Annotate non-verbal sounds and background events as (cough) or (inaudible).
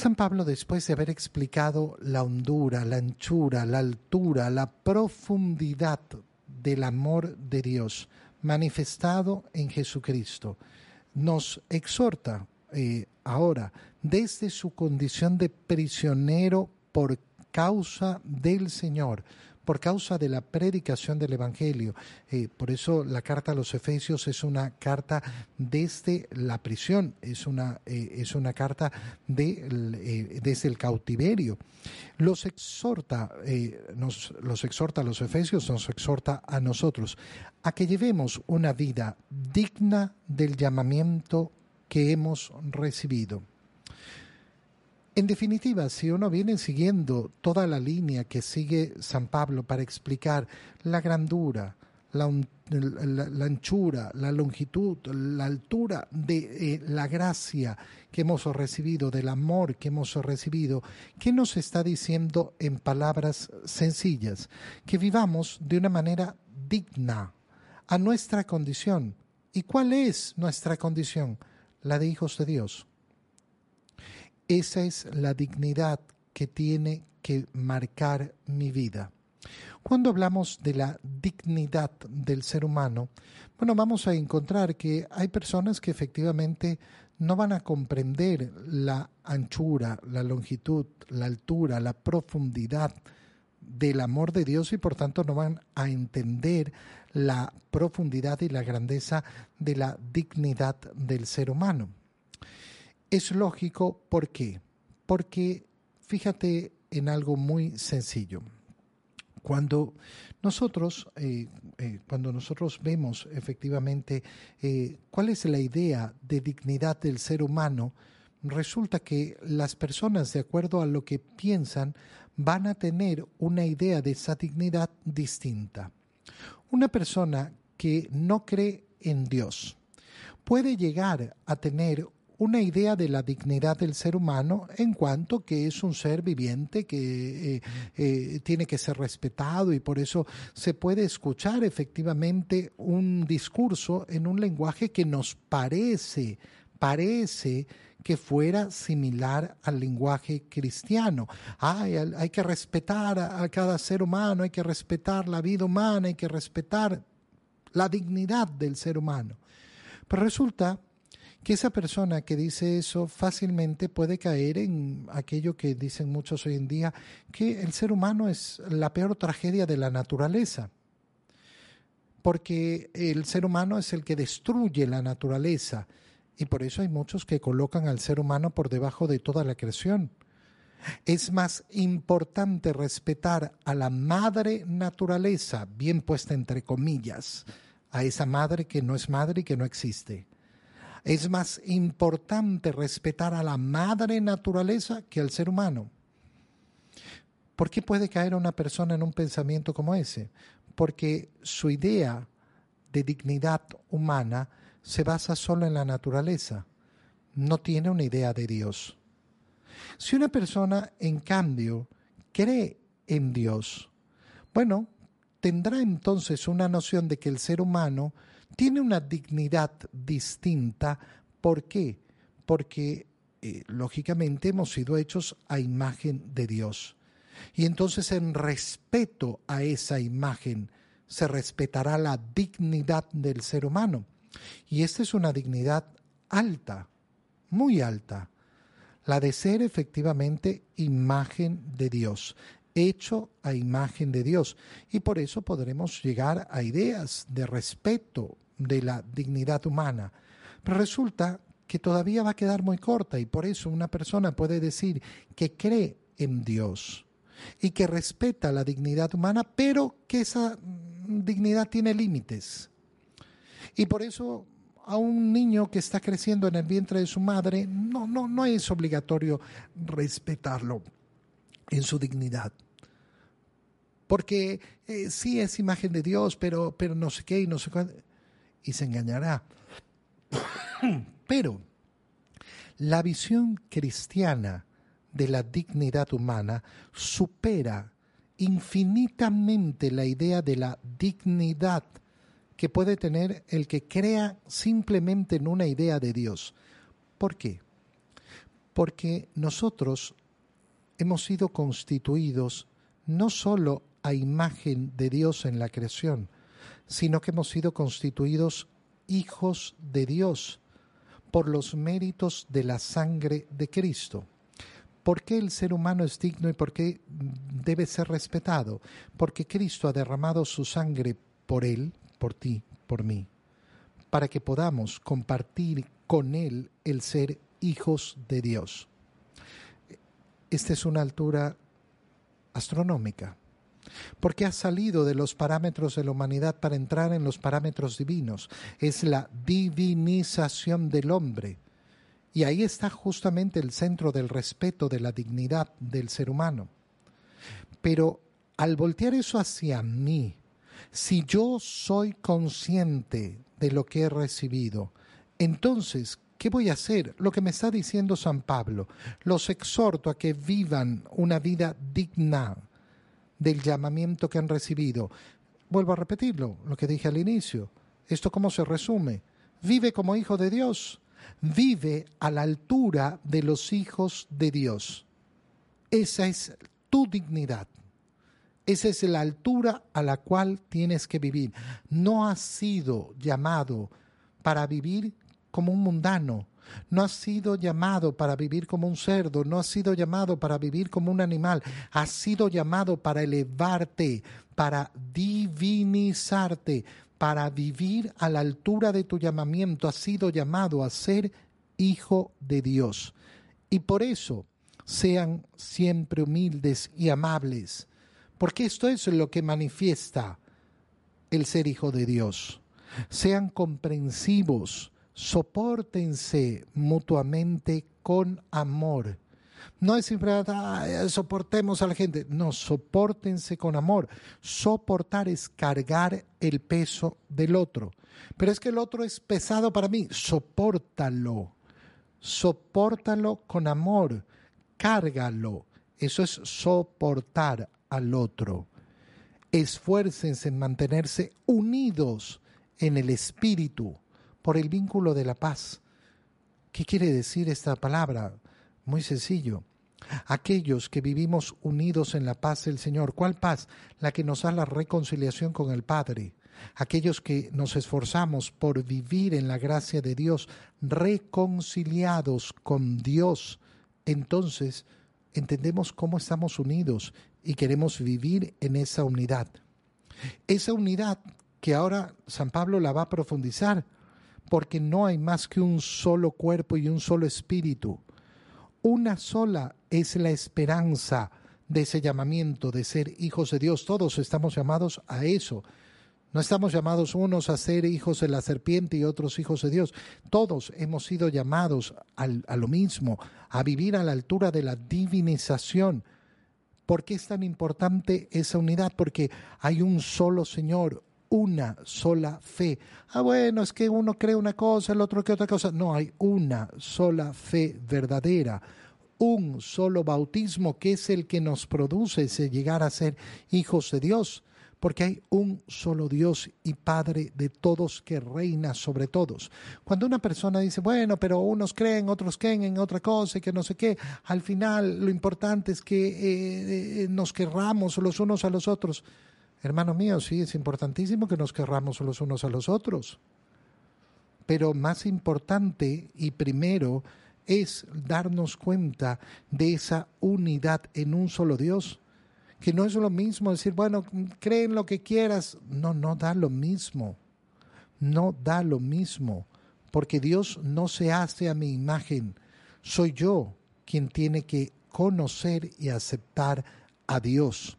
San Pablo, después de haber explicado la hondura, la anchura, la altura, la profundidad del amor de Dios manifestado en Jesucristo, nos exhorta eh, ahora desde su condición de prisionero por causa del Señor, por causa de la predicación del Evangelio. Eh, por eso la carta a los Efesios es una carta desde la prisión, es una, eh, es una carta de, eh, desde el cautiverio. Los exhorta, nos, los exhorta a los Efesios, nos exhorta a nosotros a que llevemos una vida digna del llamamiento que hemos recibido. En definitiva, si uno viene siguiendo toda la línea que sigue San Pablo para explicar la grandura, la, anchura, la longitud, la altura de eh, la gracia que hemos recibido, del amor que hemos recibido, ¿qué nos está diciendo en palabras sencillas? Que vivamos de una manera digna a nuestra condición. ¿Y cuál es nuestra condición? La de hijos de Dios. Esa es la dignidad que tiene que marcar mi vida. Cuando hablamos de la dignidad del ser humano, bueno, vamos a encontrar que hay personas que efectivamente no van a comprender la anchura, la longitud, la altura, la profundidad del amor de Dios y por tanto no van a entender la profundidad y la grandeza de la dignidad del ser humano. Es lógico, ¿por qué? Porque fíjate en algo muy sencillo. Cuando nosotros, eh, eh, cuando nosotros vemos efectivamente eh, cuál es la idea de dignidad del ser humano, resulta que las personas, de acuerdo a lo que piensan, van a tener una idea de esa dignidad distinta. Una persona que no cree en Dios puede llegar a tener una idea de la dignidad del ser humano en cuanto que es un ser viviente que eh, eh, tiene que ser respetado y por eso se puede escuchar efectivamente un discurso en un lenguaje que nos parece, parece que fuera similar al lenguaje cristiano. Hay, hay que respetar a cada ser humano, hay que respetar la vida humana, hay que respetar la dignidad del ser humano. Pero resulta que esa persona que dice eso fácilmente puede caer en aquello que dicen muchos hoy en día, que el ser humano es la peor tragedia de la naturaleza, porque el ser humano es el que destruye la naturaleza y por eso hay muchos que colocan al ser humano por debajo de toda la creación. Es más importante respetar a la madre naturaleza, bien puesta entre comillas, a esa madre que no es madre y que no existe es más importante respetar a la madre naturaleza que al ser humano. ¿Por qué puede caer una persona en un pensamiento como ese? Porque su idea de dignidad humana se basa solo en la naturaleza, no tiene una idea de Dios. Si una persona, en cambio, cree en Dios, bueno, tendrá entonces una noción de que el ser humano tiene una dignidad distinta. ¿Por qué? Porque eh, lógicamente hemos sido hechos a imagen de Dios. Y entonces en respeto a esa imagen se respetará la dignidad del ser humano. Y esta es una dignidad alta, muy alta, la de ser efectivamente imagen de Dios hecho a imagen de Dios. Y por eso podremos llegar a ideas de respeto de la dignidad humana. Pero resulta que todavía va a quedar muy corta y por eso una persona puede decir que cree en Dios y que respeta la dignidad humana, pero que esa dignidad tiene límites. Y por eso a un niño que está creciendo en el vientre de su madre no, no, no es obligatorio respetarlo en su dignidad. Porque eh, sí es imagen de Dios, pero, pero no sé qué y no sé cuánto. Y se engañará. (coughs) pero la visión cristiana de la dignidad humana supera infinitamente la idea de la dignidad que puede tener el que crea simplemente en una idea de Dios. ¿Por qué? Porque nosotros hemos sido constituidos no solo a imagen de Dios en la creación, sino que hemos sido constituidos hijos de Dios por los méritos de la sangre de Cristo. ¿Por qué el ser humano es digno y por qué debe ser respetado? Porque Cristo ha derramado su sangre por él, por ti, por mí, para que podamos compartir con él el ser hijos de Dios. Esta es una altura astronómica, porque ha salido de los parámetros de la humanidad para entrar en los parámetros divinos. Es la divinización del hombre y ahí está justamente el centro del respeto de la dignidad del ser humano. Pero al voltear eso hacia mí, si yo soy consciente de lo que he recibido, entonces, ¿qué voy a hacer? Lo que me está diciendo San Pablo. Los exhorto a que vivan una vida digna del llamamiento que han recibido. Vuelvo a repetirlo, lo que dije al inicio. ¿Esto cómo se resume? Vive como hijo de Dios vive a la altura de los hijos de Dios. Esa es tu dignidad. Esa es la altura a la cual tienes que vivir. No has sido llamado para vivir como un mundano. No has sido llamado para vivir como un cerdo, no has sido llamado para vivir como un animal, has sido llamado para elevarte, para divinizarte, para vivir a la altura de tu llamamiento, has sido llamado a ser hijo de Dios. Y por eso sean siempre humildes y amables, porque esto es lo que manifiesta el ser hijo de Dios. Sean comprensivos, soportense mutuamente con amor no es simplemente soportemos a la gente, no, soportense con amor. Soportar es cargar el peso del otro. Pero es que el otro es pesado para mí, sopórtalo. Sopórtalo con amor, cárgalo. Eso es soportar al otro. Esfuércense en mantenerse unidos en el espíritu por el vínculo de la paz. ¿Qué quiere decir esta palabra? Muy sencillo. Aquellos que vivimos unidos en la paz del Señor. ¿Cuál paz? La que nos da la reconciliación con el Padre. Aquellos que nos esforzamos por vivir en la gracia de Dios, reconciliados con Dios. Entonces entendemos cómo estamos unidos y queremos vivir en esa unidad. Esa unidad que ahora San Pablo la va a profundizar, porque no hay más que un solo cuerpo y un solo espíritu una sola es la esperanza de ese llamamiento de ser hijos de Dios. Todos estamos llamados a eso. No estamos llamados unos a ser hijos de la serpiente y otros hijos de Dios. Todos hemos sido llamados a lo mismo, a vivir a la altura de la divinización. ¿Por qué es tan importante esa unidad? Porque hay un solo Señor, una sola fe. Ah, bueno, es que uno cree una cosa, el otro cree otra cosa. No, hay una sola fe verdadera, un solo bautismo que es el que nos produce ese llegar a ser hijos de Dios, porque hay un solo Dios y Padre de todos que reina sobre todos. Cuando una persona dice, bueno, pero unos creen, otros creen en otra cosa y que no sé qué, al final lo importante es que eh, eh, nos querramos los unos a los otros. Hermano mío, sí, es importantísimo que nos querramos los unos a los otros. Pero más importante y primero es darnos cuenta de esa unidad en un solo Dios. Que no es lo mismo decir, bueno, creen lo que quieras. No, no da lo mismo. No da lo mismo. Porque Dios no se hace a mi imagen. Soy yo quien tiene que conocer y aceptar a Dios.